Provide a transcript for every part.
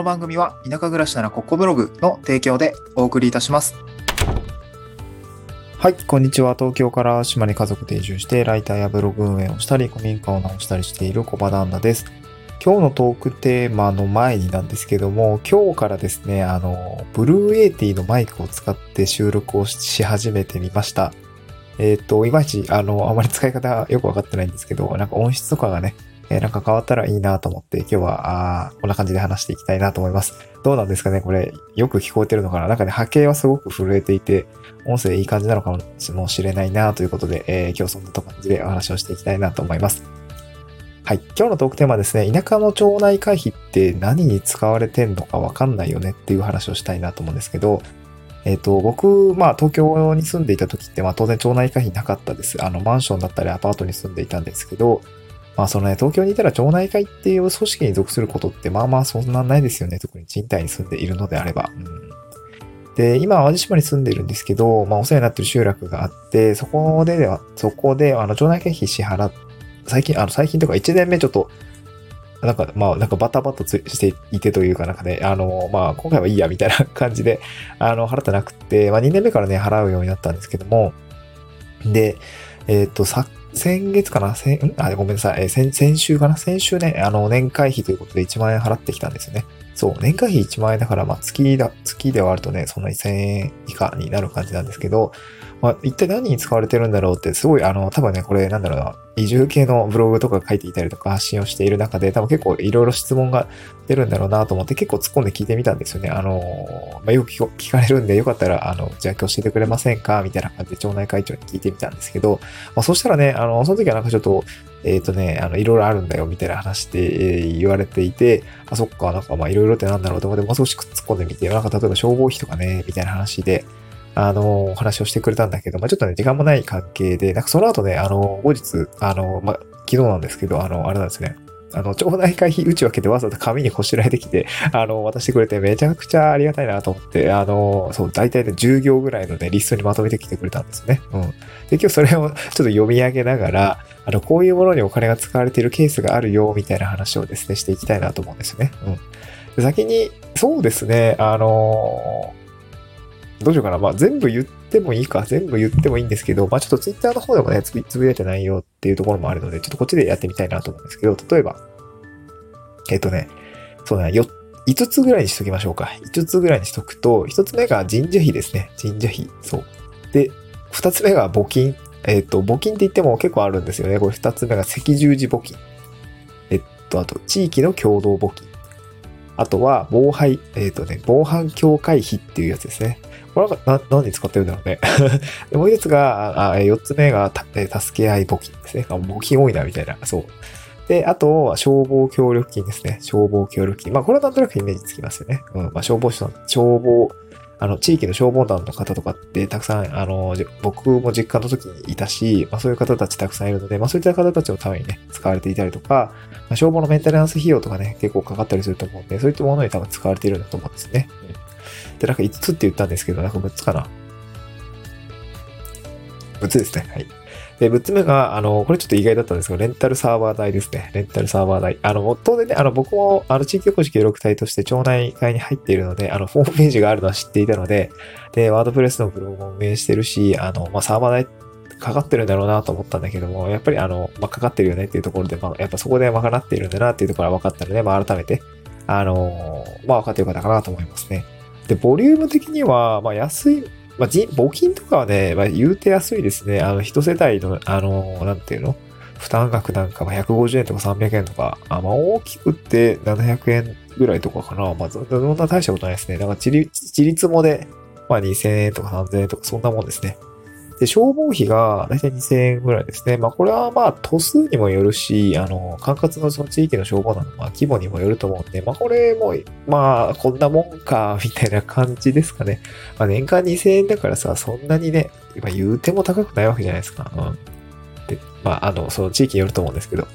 の番組は田舎暮らしならここブログの提供でお送りいたします。はい、こんにちは。東京から島に家族で移住して、ライターやブログ運営をしたり、古民家を直したりしている小場旦那です。今日のトークテーマの前になんですけども、今日からですね、あの、ブルーエイティのマイクを使って収録をし始めてみました。えっ、ー、と、いまいち、あの、あまり使い方よくわかってないんですけど、なんか音質とかがね、えー、なんか変わったらいいなと思って、今日は、あこんな感じで話していきたいなと思います。どうなんですかねこれ、よく聞こえてるのかな？なんかね、波形はすごく震えていて、音声いい感じなのかもしれないなということで、えー、今日そんな感じでお話をしていきたいなと思います。はい。今日のトークテーマはですね、田舎の町内会費って何に使われてんのかわかんないよねっていう話をしたいなと思うんですけど、えっ、ー、と、僕、まあ、東京に住んでいた時って、まあ、当然町内会費なかったです。あの、マンションだったりアパートに住んでいたんですけど、まあ、そのね、東京にいたら町内会っていう組織に属することって、まあまあそんなないですよね。特に賃貸に住んでいるのであれば。うんで、今、淡路島に住んでるんですけど、まあ、お世話になってる集落があって、そこでは、そこで、あの、町内会費支払っ、最近、あの、最近とか1年目ちょっと、なんか、まあ、なんかバタバタしていてというかなんかね、あの、まあ、今回はいいや、みたいな感じで、あの、払ってなくて、まあ、2年目からね、払うようになったんですけども、で、えっ、ー、と、さ、先月かな？先、あ、ごめんなさい、え先、先週かな？先週ね、あの、年会費ということで1万円払ってきたんですよね。そう、年会費1万円だから、まあ、月だ、月ではあるとね、そんなに1000円以下になる感じなんですけど、まあ、一体何に使われてるんだろうって、すごい、あの、多分ね、これ、なんだろうな、移住系のブログとか書いていたりとか発信をしている中で、多分結構いろいろ質問が出るんだろうなと思って、結構突っ込んで聞いてみたんですよね。あの、まあ、よく聞かれるんで、よかったら、あの、じゃあ今日教えてくれませんか？みたいな感じで町内会長に聞いてみたんですけど、まあ、そしたらね、あの、その時はなんかちょっと、えっ、ー、とね、あの、いろいろあるんだよ、みたいな話で、えー、言われていて、あ、そっか、なんかまあいろいろってなんだろうと思って、もう少し突っ込んでみて、なんか例えば消防費とかね、みたいな話で、あの、お話をしてくれたんだけど、まあ、ちょっとね、時間もない関係で、なんかその後ね、あの、後日、あの、まあ、昨日なんですけど、あの、あれなんですね。あの、町内会費打ち分けてわざわざ紙にこしらえてきて、あの、渡してくれてめちゃくちゃありがたいなと思って、あの、そう、大体ね、10行ぐらいのね、リストにまとめてきてくれたんですね。うん。で、今日それをちょっと読み上げながら、あの、こういうものにお金が使われているケースがあるよ、みたいな話をですね、していきたいなと思うんですよね。うん。で先に、そうですね、あのどうしようかな。まあ、全部言ってもいいか。全部言ってもいいんですけど、まあ、ちょっとツイッターの方でもね、つぶやいてないよっていうところもあるので、ちょっとこっちでやってみたいなと思うんですけど、例えば、えっ、とね、そうだね、よ、5つぐらいにしときましょうか。5つぐらいにしとくと、1つ目が神社費ですね。神社費。そう。で、2つ目が募金。えっ、と、募金って言っても結構あるんですよね。これ2つ目が赤十字募金。えっと、あと、地域の共同募金。あとは、防犯、えっ、とね、防犯協会費っていうやつですね。これは何に使ってるんだろうね。でもう一つが、あ4つ目がた助け合い募金ですね。募金多いな、みたいな。そう。で、あとは消防協力金ですね。消防協力金。まあ、これはなんとなくイメージつきますよね。うん。まあ、消防士の、消防、あの、地域の消防団の方とかってたくさん、あの、僕も実家の時にいたし、まあそういう方たちたくさんいるので、まあそういった方たちのためにね、使われていたりとか、まあ、消防のメンテナンス費用とかね、結構かかったりすると思うんで、そういったものに多分使われているんだと思うんですね。うんで、なんか5つって言ったんですけど、なんか6つかな。6つですね。はい。で、6つ目が、あの、これちょっと意外だったんですけど、レンタルサーバー代ですね。レンタルサーバー代。あの、当然ね、あの、僕も、あの、地域おこし協力隊として町内会に入っているので、あの、ホームページがあるのは知っていたので、で、ワードプレスのブログも運営してるし、あの、まあ、サーバー代かかってるんだろうなと思ったんだけども、やっぱりあの、まあ、かかってるよねっていうところで、まあ、やっぱそこで賄っているんだなっていうところが分かったので、まあ、改めて、あの、まあ、分かってよかったかなと思いますね。で、ボリューム的には、まあ、安い、まあ、募金とかはね、まあ、言うて安いですね。あの、一世帯の、あの、なんていうの？負担額なんかは150円とか300円とか、あまあ、大きくって700円ぐらいとかかな。まあ、そんな大したことないですね。だから、ちり、ちりつもで、まあ、2000円とか3000円とか、そんなもんですね。で、消防費が大体2000円ぐらいですね。まあ、これはまあ、都数にもよるし、あの、管轄のその地域の消防団のま規模にもよると思うんで、まあ、これも、まあ、こんなもんか、みたいな感じですかね。まあ、年間2000円だからさ、そんなにね、今言うても高くないわけじゃないですか。うん。で、まあ、あの、その地域によると思うんですけど。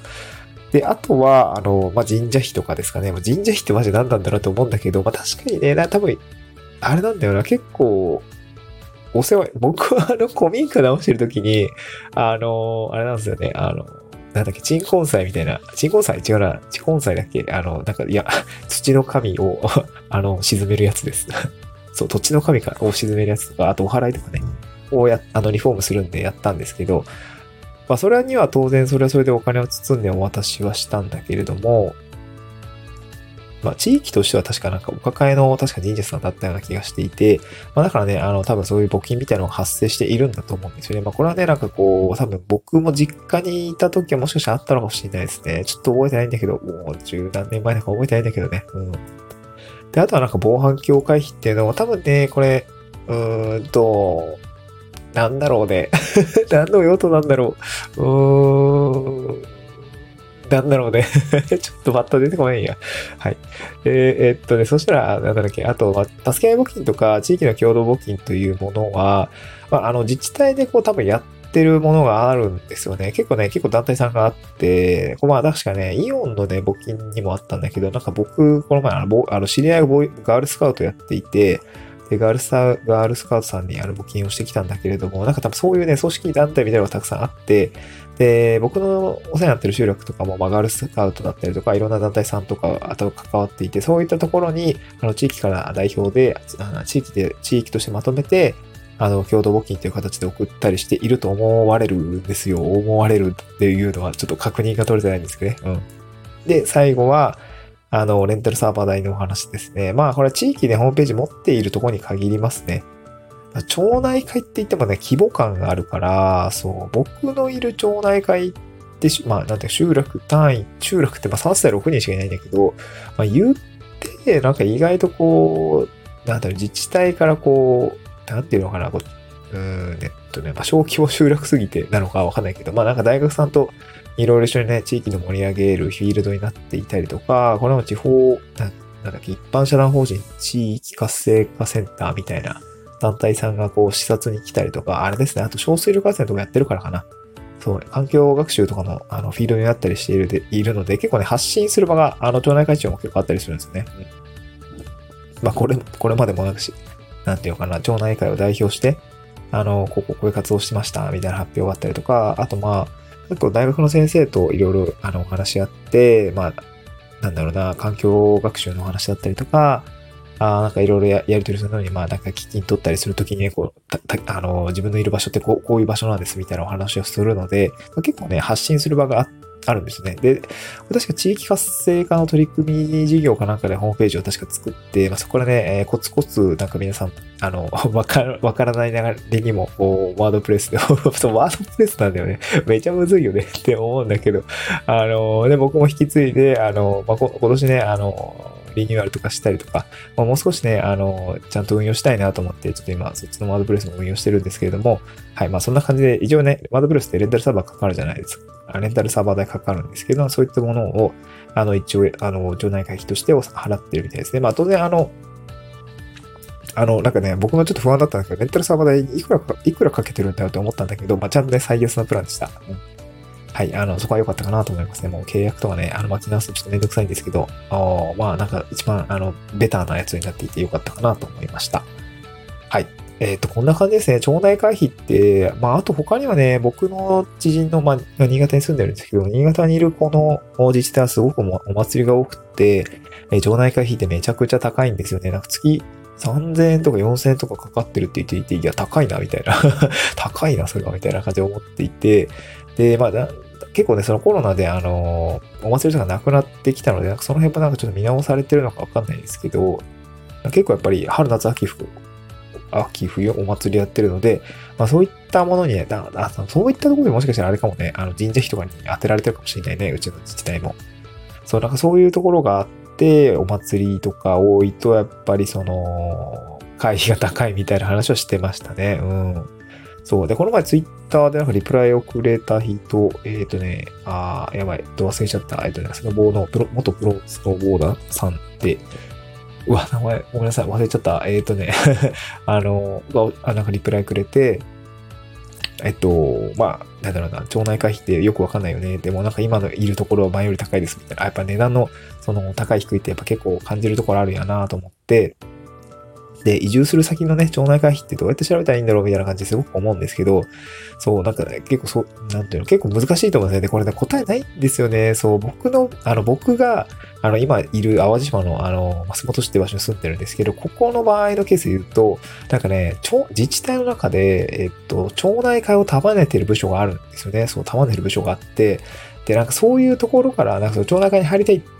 で、あとは、あの、まあ、神社費とかですかね。神社費ってマジ何なんだろうと思うんだけど、まあ、確かにね、多分、あれなんだよな、結構、お世話、僕はあの、古民家直してるときに、あの、あれなんですよね、あの、なんだっけ、鎮魂祭みたいな、鎮魂祭？違うな、鎮魂祭だっけ？あの、なんか、いや、土の神を あの、沈めるやつです。そう、土地の神を沈めるやつとか、あとお祓いとかね、をや、あの、リフォームするんでやったんですけど、まあ、それには当然それはそれでお金を包んでお渡しはしたんだけれども、まあ、地域としては確かなんかお抱えの確か神社さんだったような気がしていて、まあ、だからね、あの、多分そういう募金みたいなのが発生しているんだと思うんですよね。まあ、これはね、なんかこう、多分僕も実家にいた時はもしかしたらあったのかもしれないですね。ちょっと覚えてないんだけど、もう十何年前だか覚えてないんだけどね。うん。で、あとはなんか防犯境界費っていうのは多分ね、これ、うーんと、なんだろうね。何の用途なんだろう。うーん。なんだろうねちょっとバッと出てこないんや。はい。えー、えー、っとね、そしたら、なんだっけ、あと、助け合い募金とか、地域の共同募金というものは、まあ、あの、自治体でこう多分やってるものがあるんですよね。結構ね、結構団体さんがあって、まあ確かね、イオンのね、募金にもあったんだけど、なんか僕、この前、あの、あの知り合いがガールスカウトやっていて、で、ガールスタガールスカウトさんにあの募金をしてきたんだけれども、なんか多分そういうね、組織団体みたいなのがたくさんあって、で、僕のお世話になってる集落とかも、まあ、ガールスカウトだったりとか、いろんな団体さんとか、あと関わっていて、そういったところに、あの、地域から代表で、あの地域で、地域としてまとめて、あの、共同募金という形で送ったりしていると思われるんですよ。思われるっていうのは、ちょっと確認が取れてないんですけどね。うん。で、最後は、あの、レンタルサーバー代のお話ですね。まあ、これは地域でホームページ持っているところに限りますね。町内会って言ってもね、規模感があるから、そう、僕のいる町内会って、まあ、なんて集落単位、集落ってまあ3歳6人しかいないんだけど、まあ言って、なんか意外とこう、なんだろう、自治体からこう、なんていうのかな、こう、うん、えっとね、まあ小規模集落すぎてなのかわかんないけど、まあなんか大学さんといろいろ一緒にね、地域の盛り上げるフィールドになっていたりとか、これも地方、なんだっけ、一般社団法人地域活性化センターみたいな、団体さんがこう視察に来たりとか、あれですね、あと小水力発電とかやってるからかな。そう、環境学習とかのあのフィールドになったりしているでいるので、結構ね、発信する場が、あの、町内会長も結構あったりするんですよね。うん、まあ、これ、これまでもなくし、なんていうのかな、町内会を代表して、あの、ここ、こういう活動してました、みたいな発表があったりとか、あとまあ、結構大学の先生といろいろ、あの、お話し合って、まあ、なんだろうな、環境学習のお話だったりとか、あなんかいろいろやり取りするのに、まあなんか基金取ったりするときにね、こう、あの、自分のいる場所ってこうこういう場所なんですみたいなお話をするので、結構ね、発信する場があっあるんですね。で、確か地域活性化の取り組み事業かなんかでホームページを確か作って、まあ、そこらね、えー、コツコツなんか皆さん、あの、わからわからない流れにも、ワードプレスで、そう、ワードプレスなんだよね。めちゃむずいよねって思うんだけど、あの、で、僕も引き継いで、あの、まあ、今年ね、あの、リニューアルとかしたりとか、まあ、もう少しね、あの、ちゃんと運用したいなと思って、ちょっと今、そっちのワードプレスも運用してるんですけれども、はい、まあそんな感じで、一応ね、ワードプレスってレンタルサーバーかかるじゃないですか。レンタルサーバー代かかるんですけど、そういったものを、あの、一応、あの、町内会費として払ってるみたいですね。まあ当然、あの、あの、なんかね、僕もちょっと不安だったんですけど、レンタルサーバー代いくらか、いくらかけてるんだよって思ったんだけど、まあちゃんとね、最安なプランでした。うんはい、あの、そこは良かったかなと思いますね。もう契約とかね、あの、巻き直すとちょっとめんどくさいんですけど、あまあ、なんか一番、あの、ベターなやつになっていて良かったかなと思いました。はい。えっ、ー、と、こんな感じですね。町内会費って、まあ、あと他にはね、僕の知人の、まあ、新潟に住んでるんですけど、新潟にいるこの自治体はすごくお祭りが多くて、えー、町内会費ってめちゃくちゃ高いんですよね。なんか月3000円とか4000円とかかかってるって言っていて、いや、高いな、みたいな。高いな、それは、みたいな感じで思っていて、で、まあ、結構ね、そのコロナで、あの、お祭りとかなくなってきたので、なんかその辺もなんかちょっと見直されてるのかわかんないですけど、結構やっぱり春夏秋冬、秋冬お祭りやってるので、まあそういったものにね、だだそういったところでもしかしたらあれかもね、あの神社費とかに当てられてるかもしれないね、うちの自治体も。そう、なんかそういうところがあって、お祭りとか多いと、やっぱりその、会費が高いみたいな話をしてましたね。うん。そう。で、この前ツイッターでなんかリプライをくれた人、えっ、ー、とね、あー、やばい、と忘れちゃった。えっ、とね、スノボーのプロ、元プロスノボーダーさんで、うわ、名前、ごめんなさい、忘れちゃった。えっ、ー、とね あの、あ、なんかリプライくれて、えっと、まあ、なんだろうな、町内会費ってよくわかんないよね。でもなんか今のいるところは前より高いですみたいな。やっぱ値段の、その高い低いってやっぱ結構感じるところあるんやなと思って、で、移住する先のね、町内会費ってどうやって調べたらいいんだろうみたいな感じですごく思うんですけど、そう、なんかね、結構そう、なんていうの、結構難しいと思うんですよね。これね、答えないんですよね。そう、僕の、あの、僕が、あの、今いる淡路島の、あの、松本市って場所に住んでるんですけど、ここの場合のケースで言うと、なんかね、自治体の中で、えっと、町内会を束ねてる部署があるんですよね。そう、束ねてる部署があって、で、なんかそういうところから、なんかその町内会に入りたいって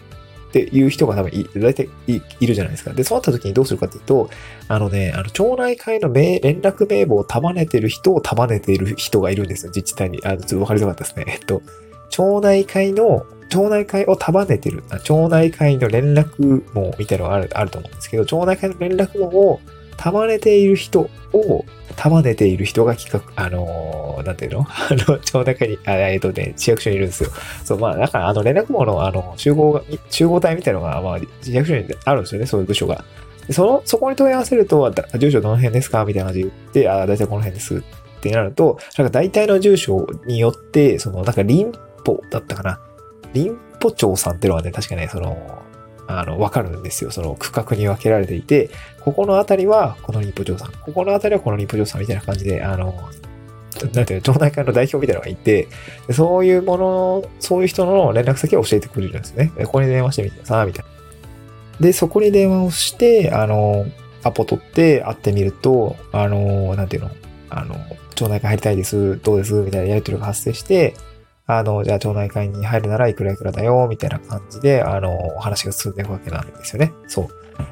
っていう人が多分い、大体いいるじゃないですか。で、そうなった時にどうするかっていうと、あのね、あの、町内会の連絡名簿を束ねてる人を束ねている人がいるんですよ、自治体に。あの、ちょっとわかりづらかったですね。えっと、町内会の、町内会を束ねてる、町内会の連絡網みたいなのがあるあると思うんですけど、町内会の連絡網を束ねている人を束ねている人が企画、あのー、なんていうの？あの、町中に、あえっ、ー、とね、市役所にいるんですよ。そう、まあ、だから、あの、連絡網の、あの、集合が、集合体みたいなのが、まあ、市役所にあるんですよね、そういう部署が。その、そこに問い合わせると、住所どの辺ですか？みたいな感じで言って、あ、だいたいこの辺ですってなると、なんか大体の住所によって、その、なんか林保だったかな？林保町さんっていうのはね、確かね、その、あの、わかるんですよ。その区画に分けられていて、ここのあたりはこのリンポ嬢さん、ここのあたりはこのリンポ嬢さんみたいな感じで、あの、なんていうの、町内会の代表みたいなのがいて、そういうもの、そういう人の連絡先を教えてくれるんですね。ここに電話してみてさ、みたいな。で、そこに電話をして、あの、アポ取って会ってみると、あの、なんていうの、あの、町内会入りたいです、どうですみたいなやりとりが発生して、あの、じゃあ町内会に入るならいくらいくらだよ、みたいな感じで、あの、お話が進んでいくわけなんですよね。そう。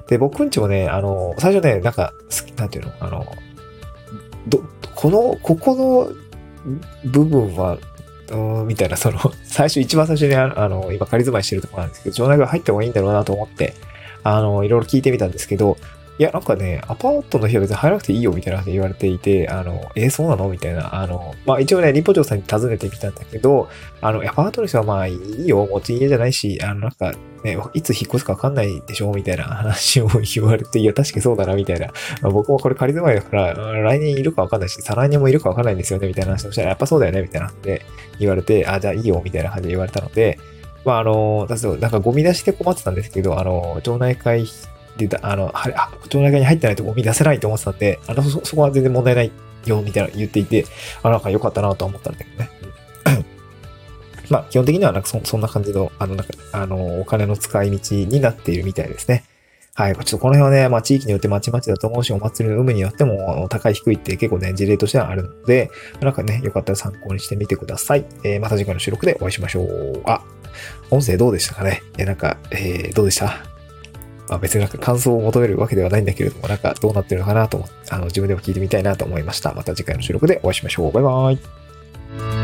で、僕んちもね、あの、最初ね、なんか、好き、なんていうの、あの、ど、この、ここの部分は、うん、みたいな、その、最初、一番最初にあの、今仮住まいしてるところなんですけど、町内会入った方がいいんだろうなと思って、あの、いろいろ聞いてみたんですけど、いや、なんかね、アパートの部屋別に入らなくていいよみたいな話言われていて、あの、えー、そうなの？みたいな。あの、まあ一応ね、リポ長さんに尋ねてみたんだけど、あの、アパートの人はまあいいよ、持ち家じゃないし、あの、なんかね、いつ引っ越すかわかんないでしょ？みたいな話を言われて、いや、確かにそうだな、みたいな。まあ、僕もこれ仮住まいだから、来年いるかわかんないし、再来年もいるかわかんないんですよね、みたいな話をしたら、やっぱそうだよね、みたいなで言われて、あ、じゃあいいよ、みたいな感じで言われたので、まあ、あの、なんかゴミ出しで困ってたんですけど、あの、町内会で、あの、あ、町内会に入ってないとゴミ出せないと思ってたんで、あの、そ、そこは全然問題ないよ、みたいな言っていて、あ、なんか良かったなと思ったんだけどね。まあ、基本的にはなんかそそんな感じの、あの、なんか、あの、お金の使い道になっているみたいですね。はい。ちょっとこの辺はね、まあ地域によってまちまちだと思うし、お祭りの有無によっても高い低いって結構ね、事例としてはあるので、なんかね、よかったら参考にしてみてください。えー、また次回の収録でお会いしましょう。あ、音声どうでしたかね？え、なんか、えー、どうでした？まあ、別になんか感想を求めるわけではないんだけれども、なんかどうなってるのかなと思って、あの、自分でも聞いてみたいなと思いました。また次回の収録でお会いしましょう。バイバーイ。